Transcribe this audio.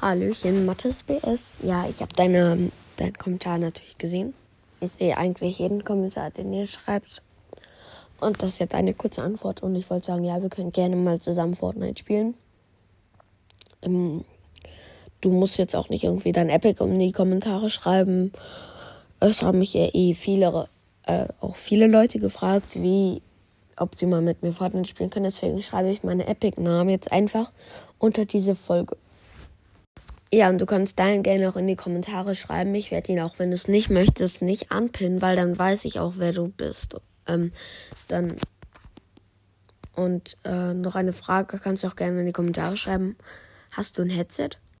Hallöchen, Mathis BS. Ja, ich habe deine, deinen Kommentar natürlich gesehen. Ich sehe eigentlich jeden Kommentar, den ihr schreibt. Und das ist jetzt eine kurze Antwort. Und ich wollte sagen, ja, wir können gerne mal zusammen Fortnite spielen. Ähm, du musst jetzt auch nicht irgendwie dein Epic um die Kommentare schreiben. Es haben mich ja eh viele, äh, auch viele Leute gefragt, wie, ob sie mal mit mir Fortnite spielen können. Deswegen schreibe ich meine Epic-Namen jetzt einfach unter diese Folge. Ja, und du kannst deinen gerne auch in die Kommentare schreiben. Ich werde ihn auch, wenn du es nicht möchtest, nicht anpinnen, weil dann weiß ich auch, wer du bist. Ähm, dann. Und äh, noch eine Frage kannst du auch gerne in die Kommentare schreiben. Hast du ein Headset?